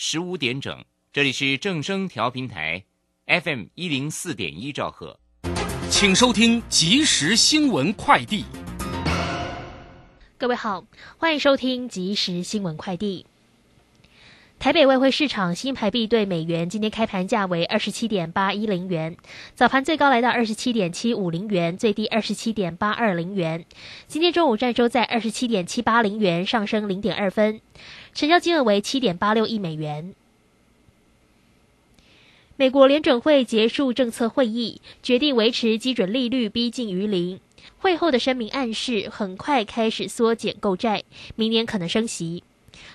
十五点整，这里是正声调频台，FM 一零四点一兆赫，请收听即时新闻快递。各位好，欢迎收听即时新闻快递。台北外汇市场新台币对美元今天开盘价为二十七点八一零元，早盘最高来到二十七点七五零元，最低二十七点八二零元。今天中午站收在二十七点七八零元，上升零点二分，成交金额为七点八六亿美元。美国联准会结束政策会议，决定维持基准利率逼近于零。会后的声明暗示，很快开始缩减购债，明年可能升息。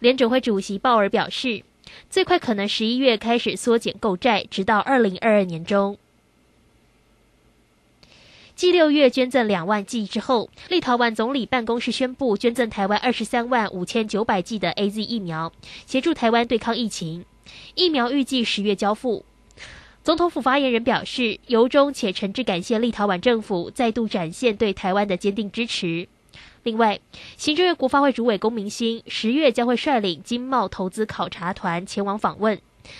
联准会主席鲍尔表示，最快可能十一月开始缩减购债，直到二零二二年中。继六月捐赠两万剂之后，立陶宛总理办公室宣布捐赠台湾二十三万五千九百剂的 A Z 疫苗，协助台湾对抗疫情。疫苗预计十月交付。总统府发言人表示，由衷且诚挚感谢立陶宛政府再度展现对台湾的坚定支持。另外，行政院国发会主委龚明鑫十月将会率领经贸投资考察团前往访问，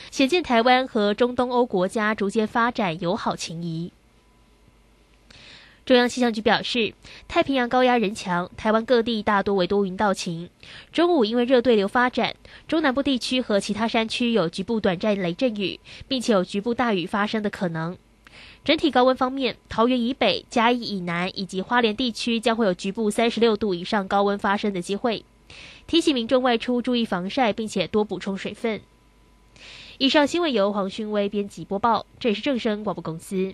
显见台湾和中东欧国家逐渐发展友好情谊。中央气象局表示，太平洋高压人强，台湾各地大多为多云到晴。中午因为热对流发展，中南部地区和其他山区有局部短暂雷阵雨，并且有局部大雨发生的可能。整体高温方面，桃园以北、嘉义以南以及花莲地区将会有局部三十六度以上高温发生的机会。提醒民众外出注意防晒，并且多补充水分。以上新闻由黄勋威编辑播报，这里是正声广播公司。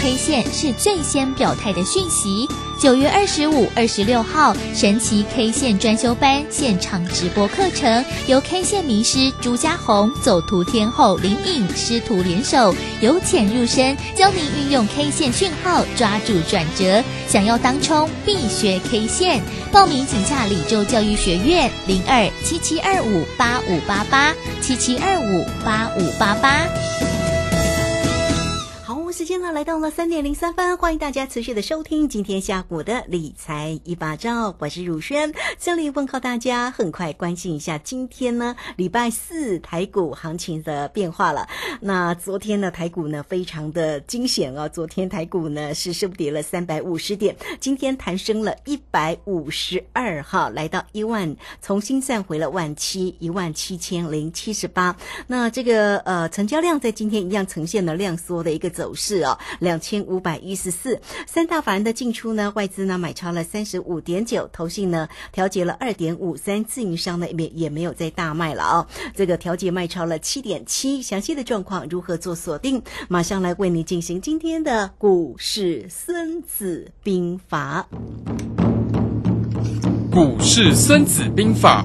K 线是最先表态的讯息。九月二十五、二十六号，神奇 K 线专修班现场直播课程，由 K 线名师朱家红、走图天后林颖师徒联手，由浅入深，教您运用 K 线讯号抓住转折。想要当冲，必学 K 线。报名请洽李州教育学院零二七七二五八五八八七七二五八五八八。时间呢来到了三点零三分，欢迎大家持续的收听今天下午的理财一把照，我是汝轩，这里问候大家。很快关心一下今天呢礼拜四台股行情的变化了。那昨天呢台股呢非常的惊险哦，昨天台股呢是收跌了三百五十点，今天弹升了一百五十二哈，来到一万，重新站回了万七一万七千零七十八。那这个呃成交量在今天一样呈现了量缩的一个走势。两千五百一十四，三大法人的进出呢？外资呢买超了三十五点九，投信呢调节了二点五三，自营商呢也也没有再大卖了啊。这个调节卖超了七点七，详细的状况如何做锁定？马上来为你进行今天的股市孙子兵法。股市孙子兵法。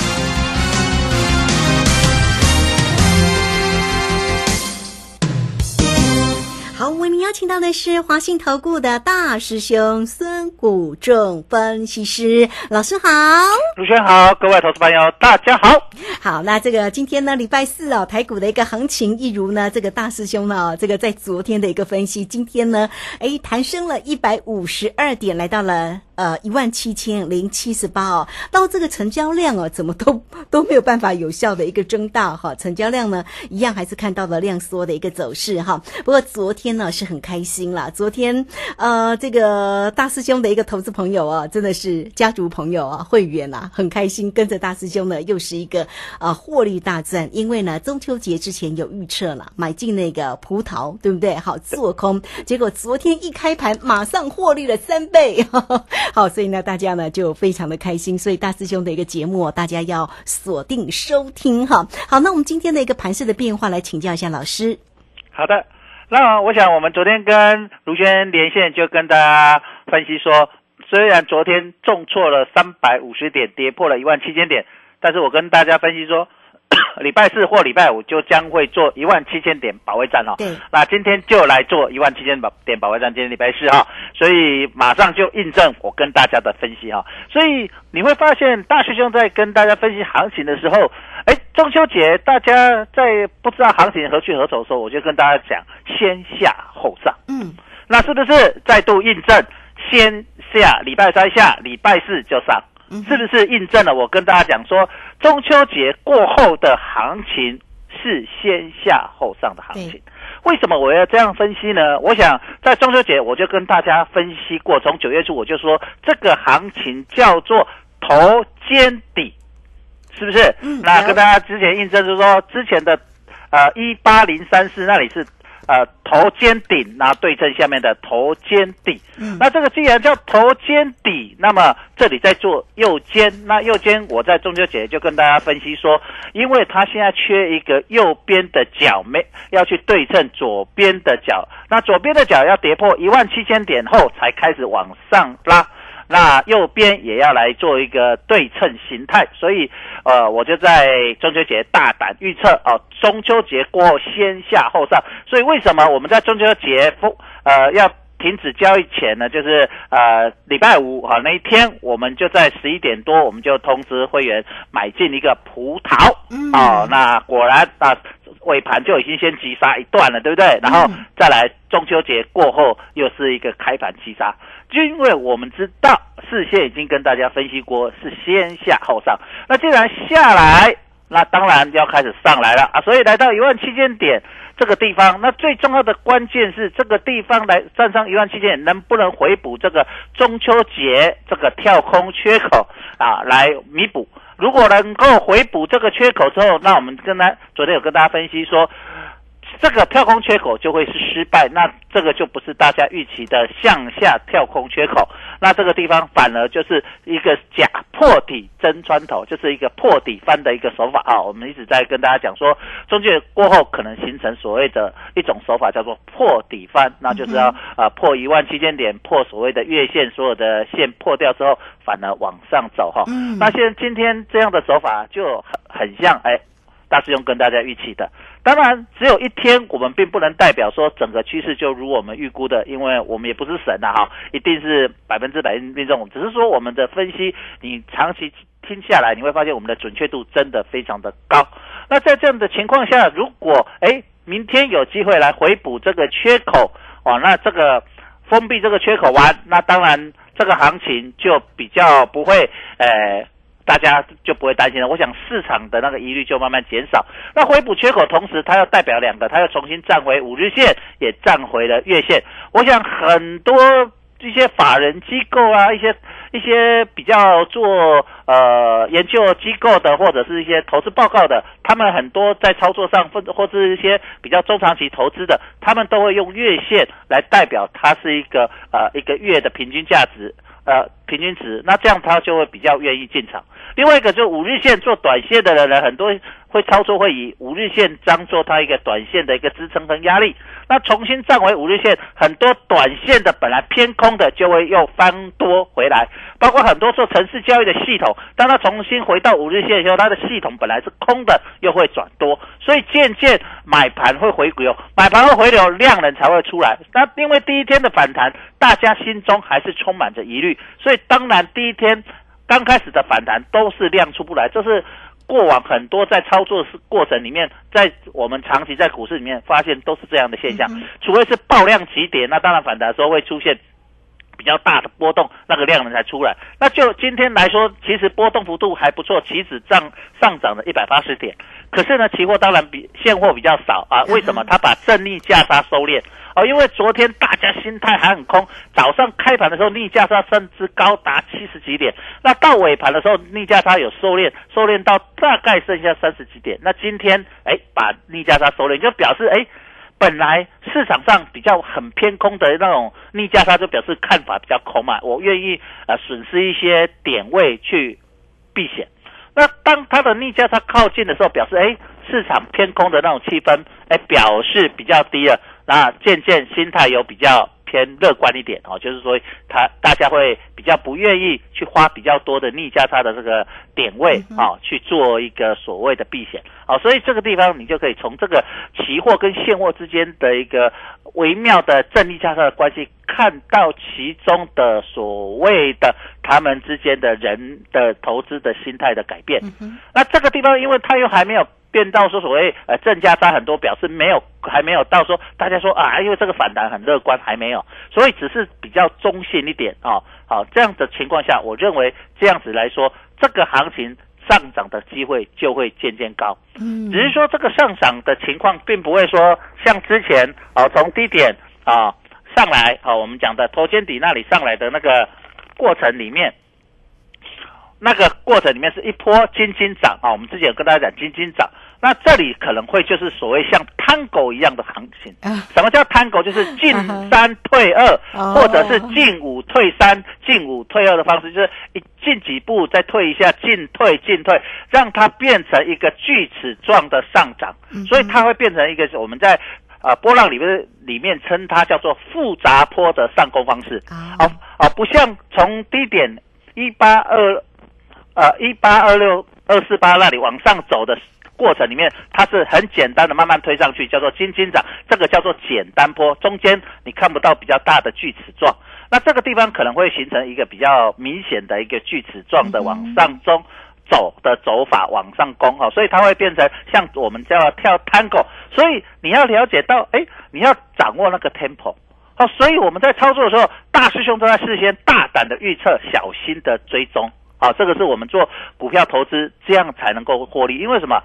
邀请到的是华信投顾的大师兄孙谷仲分析师老师好，主持人好，各位投资朋友大家好。好，那这个今天呢，礼拜四哦，台股的一个行情，一如呢，这个大师兄呢，这个在昨天的一个分析，今天呢，哎，弹升了一百五十二点，来到了。呃一万七千零七十八哦，到这个成交量哦，怎么都 都没有办法有效的一个增大哈，成交量呢一样还是看到了量缩的一个走势哈。不过昨天呢是很开心啦，昨天呃这个大师兄的一个投资朋友啊，真的是家族朋友啊，会员啊，很开心跟着大师兄呢又是一个啊获利大赚，因为呢中秋节之前有预测了，买进那个葡萄，对不对？好做空，结果昨天一开盘马上获利了三倍，好，所以呢大家呢就非常的开心，所以大师兄的一个节目大家要锁定收听哈。好，那我们今天的一个盘势的变化来请教一下老师。好的，那我想我们昨天跟卢轩连线，就跟大家分析说，虽然昨天重挫了三百五十点，跌破了一万七千点，但是我跟大家分析说。礼拜四或礼拜五就将会做一万七千点保卫战哦。对。那今天就来做一万七千保点保卫战，今天礼拜四哈，所以马上就印证我跟大家的分析哈。所以你会发现，大师兄在跟大家分析行情的时候，哎，中秋节大家在不知道行情何去何从的时候，我就跟大家讲，先下后上。嗯。那是不是再度印证，先下礼拜三下，礼拜四就上？是不是印证了我跟大家讲说，中秋节过后的行情是先下后上的行情？为什么我要这样分析呢？我想在中秋节我就跟大家分析过，从九月初我就说这个行情叫做头肩底，是不是？那跟大家之前印证就是说，之前的呃一八零三四那里是。呃，头肩顶，那对称下面的头肩底。嗯，那这个既然叫头肩底，那么这里在做右肩，那右肩我在中秋节就跟大家分析说，因为它现在缺一个右边的角，没要去对称左边的角，那左边的角要跌破一万七千点后才开始往上拉。那右边也要来做一个对称形态，所以呃，我就在中秋节大胆预测哦，中秋节过后先下后上。所以为什么我们在中秋节封呃要停止交易前呢？就是呃礼拜五哈那一天，我们就在十一点多，我们就通知会员买进一个葡萄哦。那果然啊尾盘就已经先急杀一段了，对不对？然后再来中秋节过后又是一个开盘急杀。因为我们知道事先已经跟大家分析过是先下后上，那既然下来，那当然要开始上来了啊！所以来到一万七千点这个地方，那最重要的关键是这个地方来站上一万七千点，能不能回补这个中秋节这个跳空缺口啊？来弥补，如果能够回补这个缺口之后，那我们跟他昨天有跟大家分析说。这个跳空缺口就会是失败，那这个就不是大家预期的向下跳空缺口，那这个地方反而就是一个假破底真穿头，就是一个破底翻的一个手法啊。我们一直在跟大家讲说，中介过后可能形成所谓的一种手法叫做破底翻，那就是要啊破一万七千点，破所谓的月线，所有的线破掉之后，反而往上走哈。那现在今天这样的手法就很很像哎，大师兄跟大家预期的。当然，只有一天，我们并不能代表说整个趋势就如我们预估的，因为我们也不是神呐，哈，一定是百分之百命中。只是说我们的分析，你长期听下来，你会发现我们的准确度真的非常的高。那在这样的情况下，如果哎明天有机会来回补这个缺口，哦，那这个封闭这个缺口完，那当然这个行情就比较不会，呃。大家就不会担心了。我想市场的那个疑虑就慢慢减少。那回补缺口，同时它要代表两个，它要重新站回五日线，也站回了月线。我想很多一些法人机构啊，一些一些比较做呃研究机构的，或者是一些投资报告的，他们很多在操作上，或者或是一些比较中长期投资的，他们都会用月线来代表它是一个呃一个月的平均价值。呃，平均值，那这样他就会比较愿意进场。另外一个就五日线做短线的人呢，很多会操作会以五日线当做它一个短线的一个支撑跟压力。那重新站回五日线，很多短线的本来偏空的就会又翻多回来。包括很多做城市交易的系统，当它重新回到五日线的时候，它的系统本来是空的，又会转多，所以渐渐买盘会回流，买盘会回流，量能才会出来。那因为第一天的反弹。大家心中还是充满着疑虑，所以当然第一天刚开始的反弹都是量出不来，这是过往很多在操作过程里面，在我们长期在股市里面发现都是这样的现象，除非是爆量急跌，那当然反弹的时候会出现。比较大的波动，那个量能才出来。那就今天来说，其实波动幅度还不错，期指上上涨了一百八十点。可是呢，期货当然比现货比较少啊。为什么？它把正逆价差收敛哦，因为昨天大家心态还很空，早上开盘的时候逆价差甚至高达七十几点，那到尾盘的时候逆价差有收敛，收敛到大概剩下三十几点。那今天哎，把逆价差收敛，就表示哎。本来市场上比较很偏空的那种逆价差，就表示看法比较空嘛，我愿意呃损失一些点位去避险。那当它的逆价差靠近的时候，表示哎市场偏空的那种气氛，哎表示比较低了，那渐渐心态有比较。偏乐观一点哦，就是说，他大家会比较不愿意去花比较多的逆价差的这个点位啊，去做一个所谓的避险哦，所以这个地方你就可以从这个期货跟现货之间的一个微妙的正逆价差的关系，看到其中的所谓的他们之间的人的投资的心态的改变。那这个地方，因为它又还没有。变到说所谓呃正价差很多，表示没有还没有到说大家说啊，因为这个反弹很乐观，还没有，所以只是比较中性一点啊。好，这样的情况下，我认为这样子来说，这个行情上涨的机会就会渐渐高。嗯，只是说这个上涨的情况，并不会说像之前啊从低点啊上来啊，我们讲的头肩底那里上来的那个过程里面。那个过程里面是一波金金涨啊，我们之前有跟大家讲金金涨，那这里可能会就是所谓像探狗一样的行情。什么叫探狗？就是进三退二，或者是进五退三、进五退二的方式，就是一进几步再退一下，进退进退，让它变成一个锯齿状的上涨，所以它会变成一个我们在啊波浪里面里面称它叫做复杂坡的上攻方式。啊啊，不像从低点一八二。呃，一八二六二四八那里往上走的过程里面，它是很简单的慢慢推上去，叫做金金涨，这个叫做简单坡，中间你看不到比较大的锯齿状，那这个地方可能会形成一个比较明显的一个锯齿状的往上中走的走法，往上攻哈，所以它会变成像我们叫跳 tango，所以你要了解到，哎，你要掌握那个 tempo，好，所以我们在操作的时候，大师兄都在事先大胆的预测，小心的追踪。好，这个是我们做股票投资，这样才能够获利。因为什么？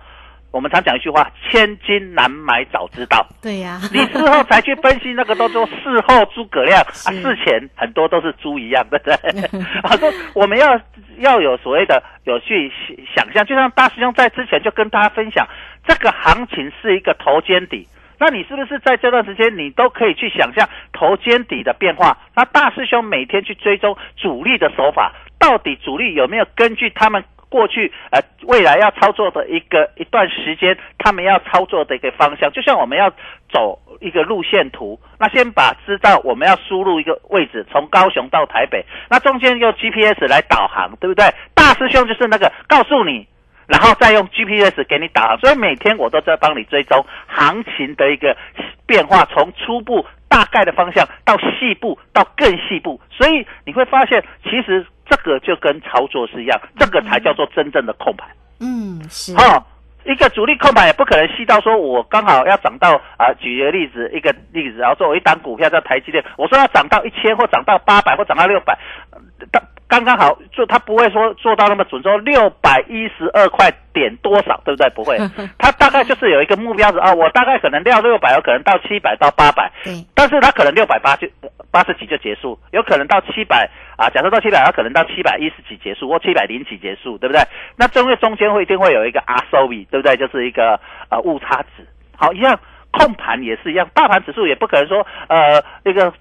我们常讲一句话：千金难买早知道。对呀，你事后才去分析，那个都做事后诸葛亮 啊，事前很多都是猪一样，对不对？啊，说我们要要有所谓的有去想象，就像大师兄在之前就跟大家分享，这个行情是一个头肩底。那你是不是在这段时间，你都可以去想象头肩底的变化？那大师兄每天去追踪主力的手法，到底主力有没有根据他们过去呃未来要操作的一个一段时间，他们要操作的一个方向？就像我们要走一个路线图，那先把知道我们要输入一个位置，从高雄到台北，那中间用 GPS 来导航，对不对？大师兄就是那个告诉你。然后再用 GPS 给你导航，所以每天我都在帮你追踪行情的一个变化，从初步大概的方向到细部到更细部，所以你会发现，其实这个就跟操作是一样，这个才叫做真正的控盘。嗯，是。哦，一个主力控盘也不可能吸到说我刚好要涨到啊，举个例子，一个例子，然后说我一档股票叫台积电，我说要涨到一千或涨到八百或涨到六百，当刚刚好就，他不会说做到那么准，说六百一十二块点多少，对不对？不会，他大概就是有一个目标值啊，我大概可能料六百，有可能到七百到八百，但是他可能六百八就八十几就结束，有可能到七百啊，假设到七百，他可能到七百一十几结束，或七百零几结束，对不对？那中间中间会一定会有一个 R S O V，对不对？就是一个呃误差值，好，一样控盘也是一样，大盘指数也不可能说呃那个。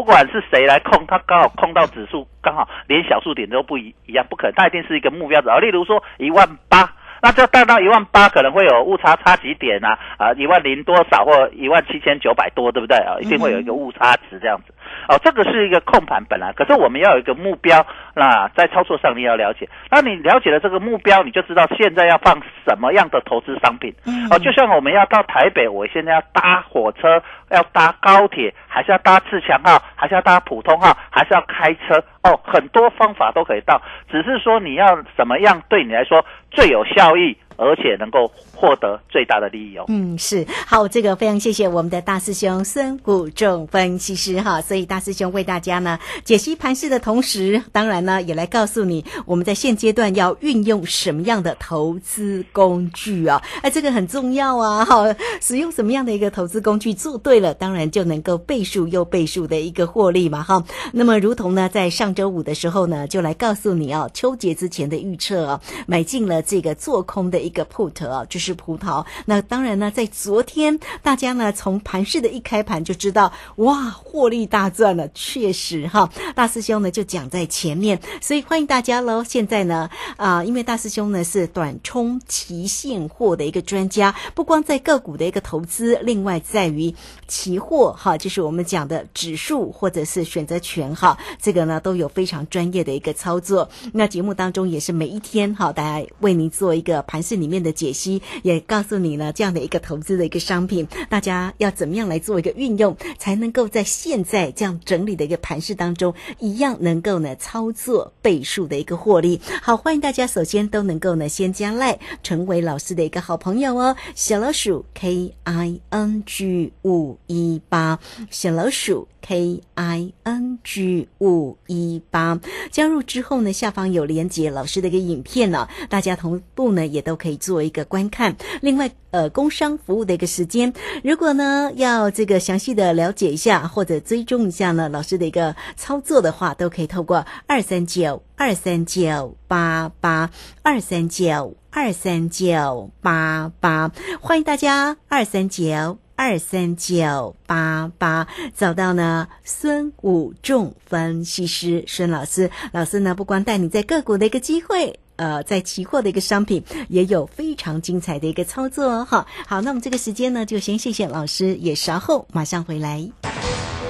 不管是谁来控，他刚好控到指数，刚好连小数点都不一一样，不可能，他一定是一个目标值啊。例如说一万八，那这带到一万八，可能会有误差差几点啊？啊，一万零多少或一万七千九百多，对不对啊？一定会有一个误差值这样子。哦，这个是一个控盘本来，可是我们要有一个目标，那在操作上你要了解。那你了解了这个目标，你就知道现在要放什么样的投资商品。哦，就像我们要到台北，我现在要搭火车，要搭高铁，还是要搭自强号，还是要搭普通号，还是要开车？哦，很多方法都可以到，只是说你要怎么样对你来说最有效益。而且能够获得最大的利益哦。嗯，是好，这个非常谢谢我们的大师兄孙谷仲分析师哈，所以大师兄为大家呢解析盘势的同时，当然呢也来告诉你我们在现阶段要运用什么样的投资工具啊，哎，这个很重要啊，哈，使用什么样的一个投资工具做对了，当然就能够倍数又倍数的一个获利嘛，哈。那么如同呢在上周五的时候呢，就来告诉你啊，秋节之前的预测啊，买进了这个做空的一一个 put 啊，就是葡萄。那当然呢，在昨天大家呢从盘市的一开盘就知道，哇，获利大赚了，确实哈。大师兄呢就讲在前面，所以欢迎大家喽。现在呢啊，因为大师兄呢是短冲期现货的一个专家，不光在个股的一个投资，另外在于期货哈，就是我们讲的指数或者是选择权哈，这个呢都有非常专业的一个操作。那节目当中也是每一天哈，大家为您做一个盘市里面的解析，也告诉你呢这样的一个投资的一个商品，大家要怎么样来做一个运用，才能够在现在这样整理的一个盘市当中，一样能够呢操作倍数的一个获利。好，欢迎大家首先都能够呢先加赖，成为老师的一个好朋友哦。小老鼠 K I N G 五一八，小老鼠 K I N G 五一八，加入之后呢，下方有连接老师的一个影片呢，大家同步呢也都可以做一个观看。另外，呃，工商服务的一个时间，如果呢要这个详细的了解一下或者追踪一下呢老师的一个操作的话，都可以透过二三九二三九八八二三九二三九八八，欢迎大家二三九。二三九八八，找到呢孙武仲分析师孙老师，老师呢不光带你在个股的一个机会，呃，在期货的一个商品也有非常精彩的一个操作哦。哈，好，那我们这个时间呢，就先谢谢老师，也稍后马上回来。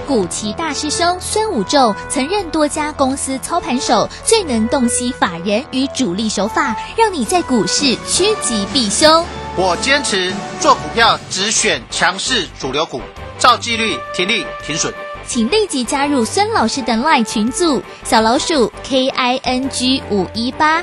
古奇大师兄孙武仲曾任多家公司操盘手，最能洞悉法人与主力手法，让你在股市趋吉避凶。我坚持做股票只选强势主流股，照纪律停利停损。请立即加入孙老师的 LINE 群组，小老鼠 K I N G 五一八，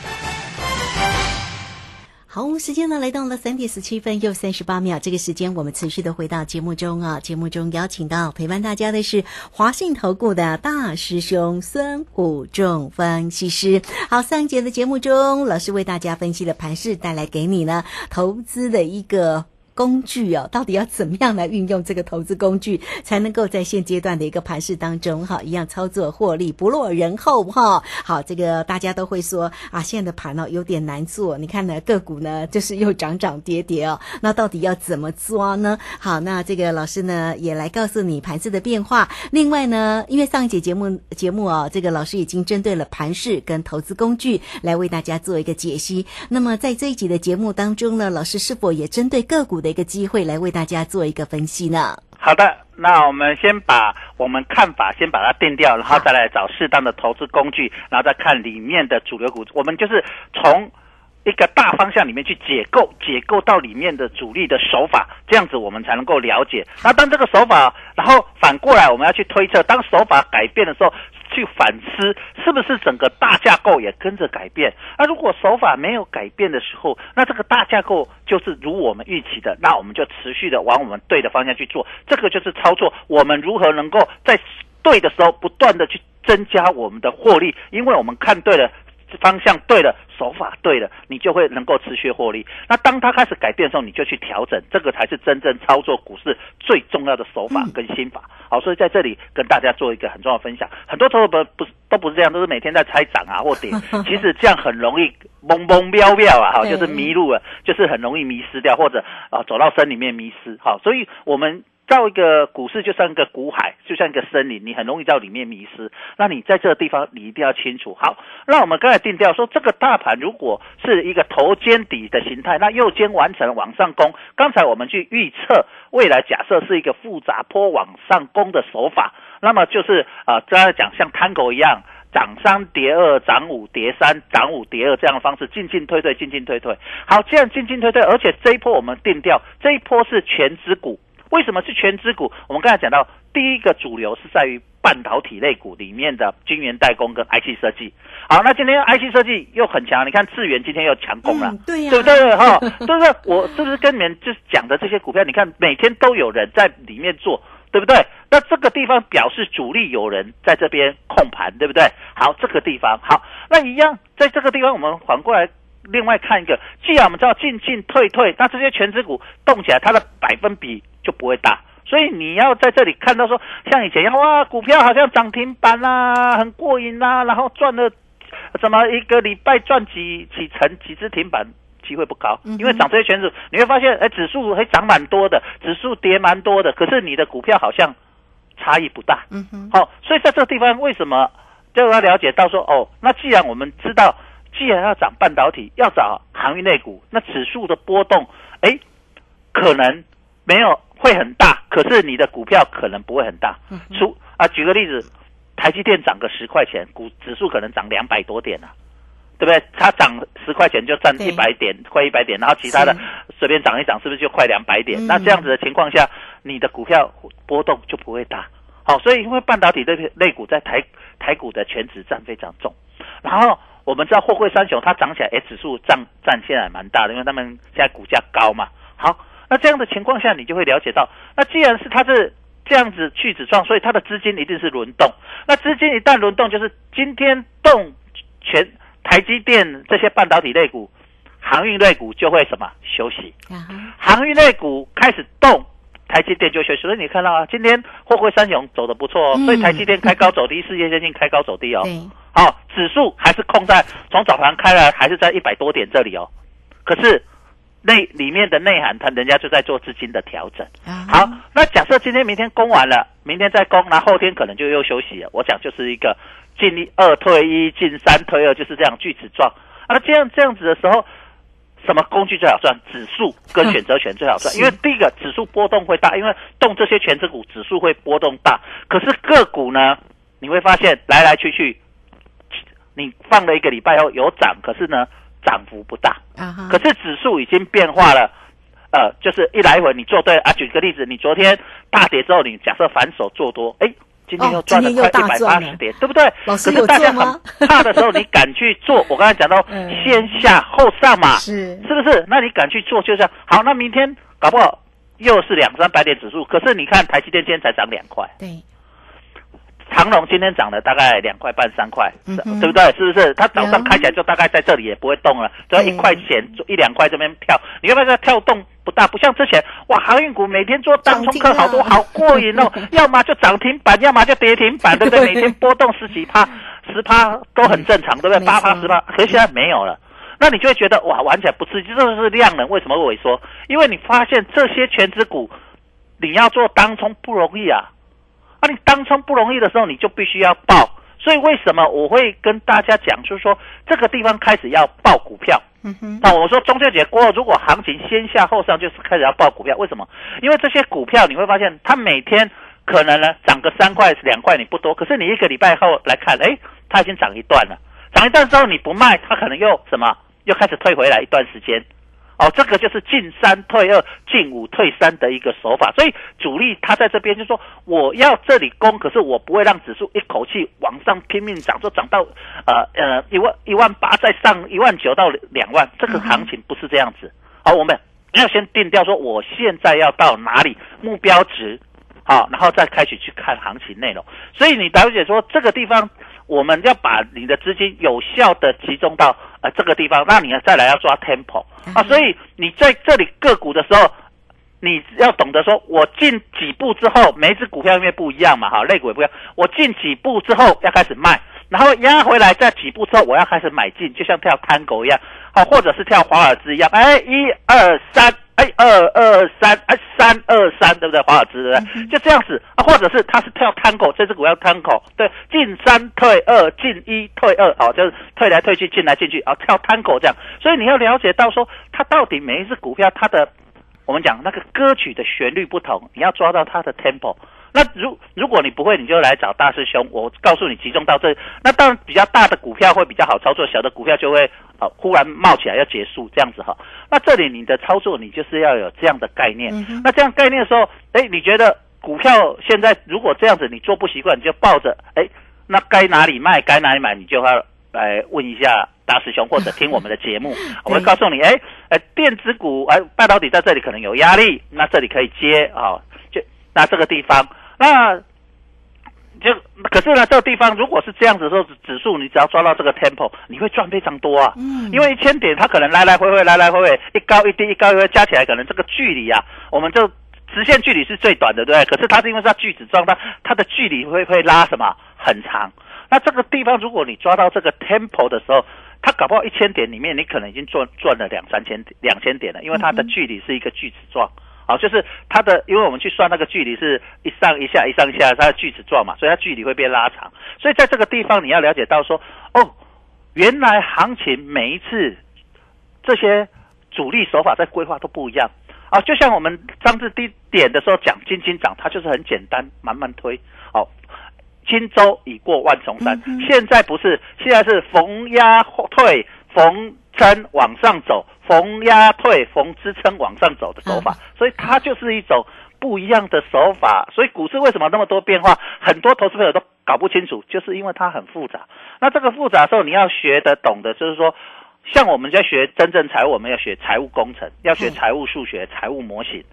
好，时间呢来到了三点十七分又三十八秒。这个时间我们持续的回到节目中啊，节目中邀请到陪伴大家的是华信投顾的大师兄孙虎仲分析师。好，上一节的节目中，老师为大家分析了盘势，带来给你呢投资的一个。工具哦，到底要怎么样来运用这个投资工具，才能够在现阶段的一个盘势当中哈，一样操作获利不落人后哈。好，这个大家都会说啊，现在的盘呢有点难做，你看呢个股呢就是又涨涨跌跌哦，那到底要怎么抓呢？好，那这个老师呢也来告诉你盘势的变化。另外呢，因为上一节节目节目啊，这个老师已经针对了盘势跟投资工具来为大家做一个解析。那么在这一集的节目当中呢，老师是否也针对个股的一个机会来为大家做一个分析呢？好的，那我们先把我们看法先把它定掉，然后再来找适当的投资工具，然后再看里面的主流股。我们就是从一个大方向里面去解构，解构到里面的主力的手法，这样子我们才能够了解。那当这个手法，然后反过来我们要去推测，当手法改变的时候。去反思是不是整个大架构也跟着改变？那如果手法没有改变的时候，那这个大架构就是如我们预期的，那我们就持续的往我们对的方向去做。这个就是操作，我们如何能够在对的时候不断的去增加我们的获利？因为我们看对了。方向对了，手法对了，你就会能够持续获利。那当它开始改变的时候，你就去调整，这个才是真正操作股市最重要的手法跟心法。好，所以在这里跟大家做一个很重要的分享。很多投资不不都不是这样，都是每天在猜涨啊或跌。其实这样很容易懵懵飘飘啊，哈，就是迷路了，就是很容易迷失掉，或者啊走到深里面迷失。好，所以我们。到一个股市就像一个股海，就像一个森林，你很容易在里面迷失。那你在这个地方，你一定要清楚。好，那我们刚才定调说，这个大盘如果是一个头肩底的形态，那右肩完成往上攻。刚才我们去预测未来，假设是一个复杂坡往上攻的手法，那么就是啊，刚才讲像探狗一样。涨三跌二，涨五跌三，涨五跌二这样的方式进进退退，进进退退。好，这样进进退退，而且这一波我们定调，这一波是全指股。为什么是全资股？我们刚才讲到，第一个主流是在于半导体类股里面的晶圆代工跟 IC 设计。好，那今天 IC 设计又很强，你看智源今天又强攻了，嗯对呀对不对？哈，对不对？我是不是跟你们就是讲的这些股票？你看每天都有人在里面做，对不对？那这个地方表示主力有人在这边控盘，对不对？好，这个地方好，那一样在这个地方，我们反过来另外看一个，既然我们知道进进退退，那这些全指股动起来，它的百分比就不会大。所以你要在这里看到说，像以前一样哇，股票好像涨停板啦、很过瘾啦、然后赚了怎么一个礼拜赚几几成几只停板，机会不高，因为涨这些全指，你会发现，哎，指数还涨蛮多的，指数跌蛮多的，可是你的股票好像差异不大。嗯哼，好、所以在这个地方为什么就要了解到说，哦，那既然我们知道，既然要涨半导体，要找航运类股，那指数的波动，哎，可能没有会很大，可是你的股票可能不会很大。嗯除啊，举个例子，台积电涨个十块钱，股指数可能涨两百多点啊。对不对？它涨十块钱就占一百点，快一百点，然后其他的是随便涨一涨，是不是就快两百点？嗯那这样子的情况下，你的股票波动就不会大。好，所以因为半导体类类股在台台股的全指占非常重，然后我们知道货柜三雄它涨起来，哎，指数占占现在蛮大的，因为他们现在股价高嘛。好，那这样的情况下，你就会了解到，那既然是它是这样子去指创，所以它的资金一定是轮动。那资金一旦轮动，就是今天动全台积电这些半导体类股、航运类股就会什么休息。啊，航运类股开始动，台积电就休息。所以你看到啊，今天货柜三雄走的不错哦，嗯所以台积电开高走低，世界先进开高走低哦。对，好、指数还是控在从早盘开来还是在一百多点这里哦。可是内里面的内涵，它人家就在做资金的调整。啊好，那假设今天、明天攻完了，明天再攻，那后天可能就又休息了。我讲就是一个进一二退一，进三退二，就是这样锯齿状。啊，那这样这样子的时候，什么工具最好赚？指数跟选择权最好赚，是因为第一个指数波动会大，因为动这些全指股，指数会波动大。可是个股呢，你会发现来来去去，你放了一个礼拜后有涨，可是呢涨幅不大。啊，可是指数已经变化了，呃，就是一来一回你做对啊。举个例子，你昨天大跌之后，你假设反手做多，哎，今天哦又赚了快一百八十点，对不对？老师可是大家有做吗很 怕的时候，你敢去做？我刚才讲到 嗯先下后上嘛，是是不是？那你敢去做，就这样。好，那明天搞不好又是两三百点指数，可是你看台积电今天才涨两块。对，长隆今天涨了大概两块半三块，嗯对不对？是不是？它早上有开起来就大概在这里，也不会动了，只要一块钱一两块这边跳，你会发现跳动不大，不像之前哇，航运股每天做当冲客好多，好过瘾哦，要么就涨停板，要么就跌停板，对不对？每天波动十几趴、十趴都很正常，对不对？八趴、十趴，可是现在没有了。那你就会觉得哇，玩起来不刺激，这就是量能为什么会萎缩？因为你发现这些全指股，你要做当冲不容易啊。啊，你当冲不容易的时候，你就必须要报。所以为什么我会跟大家讲，就是说这个地方开始要报股票。嗯哼，那我说中秋节过后，如果行情先下后上，就是开始要报股票。为什么？因为这些股票你会发现，它每天可能呢涨个三块两块，你不多，可是你一个礼拜后来看，哎，它已经涨一段了。涨一段之后你不卖，它可能又什么又开始退回来一段时间。哦，这个就是进三退二、进五退三的一个手法，所以主力他在这边就说我要这里攻，可是我不会让指数一口气往上拼命涨，说涨到呃呃一万一万八再上一万九到两万，这个行情不是这样子。好，我们要先定调说我现在要到哪里目标值，好，然后再开始去看行情内容。所以你了解说这个地方，我们要把你的资金有效的集中到呃这个地方，那你要再来要抓 tempo 啊。所以你在这里个股的时候，你要懂得说，我进几步之后，每一只股票因为不一样嘛，哈，类股也不一样，我进几步之后要开始卖，然后压回来再几步之后我要开始买进，就像跳探狗一样，好，或者是跳华尔兹一样，哎，一二三。哎，二二三，哎，三二三，对不对？华尔兹，对不对？就这样子啊，或者是它是跳 tango，这只股票 tango，对，进三退二，进一退二，哦，就是退来退去，进来进去，啊，跳 tango 这样。所以你要了解到说，它到底每一只股票它的，我们讲那个歌曲的旋律不同，你要抓到它的 tempo，那如如果你不会，你就来找大师兄。我告诉你，集中到这，那当然比较大的股票会比较好操作，小的股票就会呃忽然冒起来要结束这样子哈。那这里你的操作，你就是要有这样的概念。那这样概念的时候，哎，你觉得股票现在如果这样子你做不习惯，你就抱着哎，那该哪里卖，该哪里买，你就要来问一下大师兄，或者听我们的节目，我会告诉你，哎，呃，电子股哎，半导体在这里可能有压力，那这里可以接啊，就那这个地方。那就可是呢，这个地方如果是这样子的时候，指数你只要抓到这个 tempo，你会赚非常多啊。嗯，因为一千点它可能来来回回，来来回回，一高一低，一高一低，加起来可能这个距离啊，我们就直线距离是最短的，对不对？可是它是因为它锯齿状，它它的距离会会拉什么很长。那这个地方如果你抓到这个 tempo 的时候，它搞不好一千点里面你可能已经赚赚了两三千两千点了，因为它的距离是一个锯齿状。好，就是它的，因为我们去算那个距离是一上一下，一上一下，它的锯齿状嘛，所以它距离会变拉长。所以在这个地方，你要了解到说，哦，原来行情每一次这些主力手法在规划都不一样啊。就像我们上次低点的时候讲金金涨，它就是很简单，慢慢推。哦，轻舟已过万重山，现在不是，现在是逢压退，逢。撑往上走，逢压退，逢支撑往上走的手法，所以它就是一种不一样的手法。所以股市为什么那么多变化，很多投资朋友都搞不清楚，就是因为它很复杂。那这个复杂的时候，你要学得懂的，就是说，像我们在学真正财务，我们要学财务工程，要学财务数学、财务模型。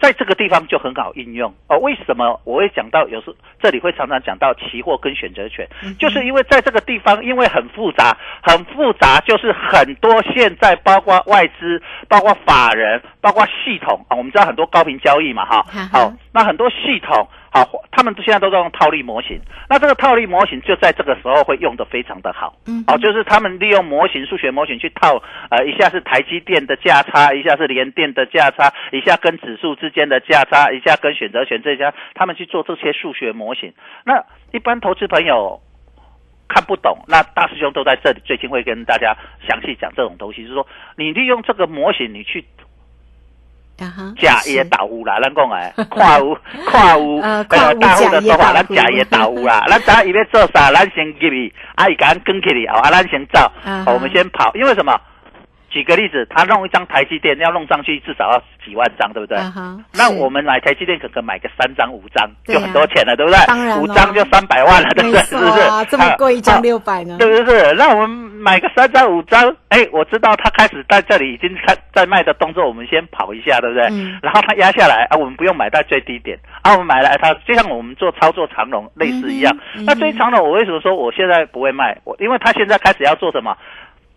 在这个地方就很好应用哦。为什么我会讲到有时这里会常常讲到期货跟选择权，就是因为在这个地方，因为很复杂，很复杂，就是很多现在包括外资、包括法人、包括系统啊，我们知道很多高频交易嘛，哈，好，那很多系统。好，他们现在都在用套利模型，那这个套利模型就在这个时候会用的非常的好。嗯，好，就是他们利用模型、数学模型去套，呃，一下是台积电的价差，一下是联电的价差，一下跟指数之间的价差，一下跟选择权这家，他们去做这些数学模型。那一般投资朋友看不懂，那大师兄都在这里，最近会跟大家详细讲这种东西，就是说你利用这个模型，你去。假也倒乌啦，咱讲诶，跨乌跨乌，呃，大户的说法，咱假也倒乌啦，咱知伊要做啥，咱先入去，啊，伊甲咱跟起哩，哦，啊，咱先走，我们先跑，因为什么？举个例子，他弄一张台积电要弄上去，至少要几万张，对不对？那我们买台积电可能买个三张五张，就很多钱了，对不对？五张就三百万了，对不对？是不是？这么贵一张六百呢？对不对？那我们买个三张五张，哎，我知道他开始在这里已经开在卖的动作，我们先跑一下，对不对？然后他压下来啊，我们不用买到最低点啊，我们买来它就像我们做操作长龙类似一样。那追长龙，我为什么说我现在不会卖？我因为他现在开始要做什么？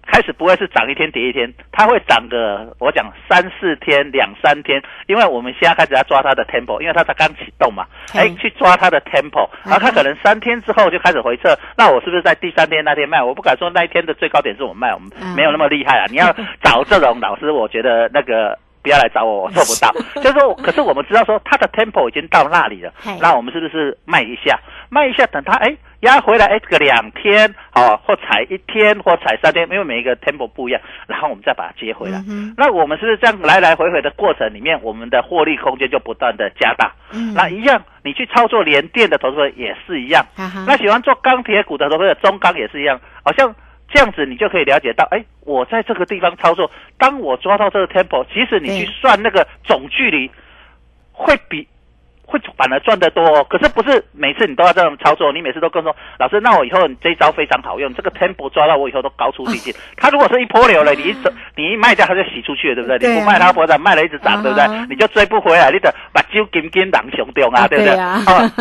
开始不会是涨一天跌一天，它会涨个我讲三四天两三天，因为我们现在开始要抓它的 tempo，因为它才刚启动嘛，哎，去抓它的 tempo，然后它可能三天之后就开始回撤，那我是不是在第三天那天卖？我不敢说那一天的最高点是我们卖，我们没有那么厉害啊。你要找这种老师，我觉得那个不要来找我，我做不到。就是说，可是我们知道说它的 tempo 已经到那里了，那我们是不是卖一下？卖一下，等它哎。压回来哎，这个两天哦，或踩一天，或踩三天，因为每一个 tempo 不一样，然后我们再把它接回来。那我们是不是这样来来回回的过程里面，我们的获利空间就不断的加大？那一样，你去操作连电的投资者也是一样。那喜欢做钢铁股的投资者，中钢也是一样。好像这样子，你就可以了解到，哎，我在这个地方操作，当我抓到这个 tempo，其实你去算那个总距离，会比。会反而赚得多，可是不是每次你都要这样操作？你每次都跟说老师，那我以后你这一招非常好用，这个 tempo 抓到我以后都高出力气。他如果是一波流了，你一走，你一卖掉，他就洗出去了，对不对？你不卖，他不涨，卖了一直涨，对不对？你就追不回来，你得把酒金金狼熊掉啊，对不对？啊，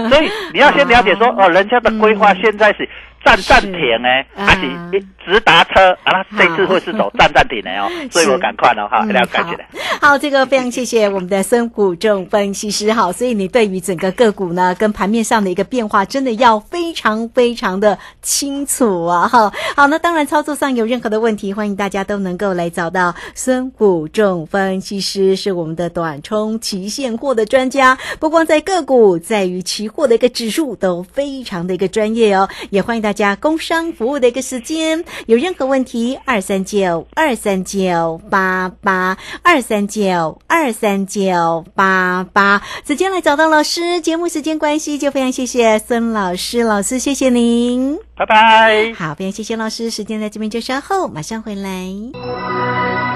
所以你要先了解说，哦，人家的规划现在是。站站停呢，还是直达车啊？这次会是走 站站停的哦，所以我赶快了哈，要赶起来。好，这个非常谢谢我们的孙谷仲分析师哈。所以你对于整个个股呢，跟盘面上的一个变化，真的要非常非常的清楚啊哈。好，那当然操作上有任何的问题，欢迎大家都能够来找到孙谷仲分析师，是我们的短冲期现货的专家，不光在个股，在于期货的一个指数都非常的一个专业哦。也欢迎大家。工商服务的一个时间，有任何问题，二三九二三九八八二三九二三九八八，直接来找到老师。节目时间关系，就非常谢谢孙老师，老师谢谢您，拜拜。好，非常谢谢老师，时间在这边就稍后马上回来。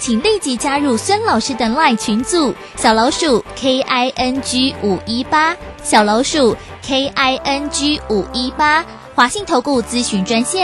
请立即加入孙老师的 LINE 群组，小老鼠 K I N G 五一八，小老鼠 K I N G 五一八，华信投顾咨询专线。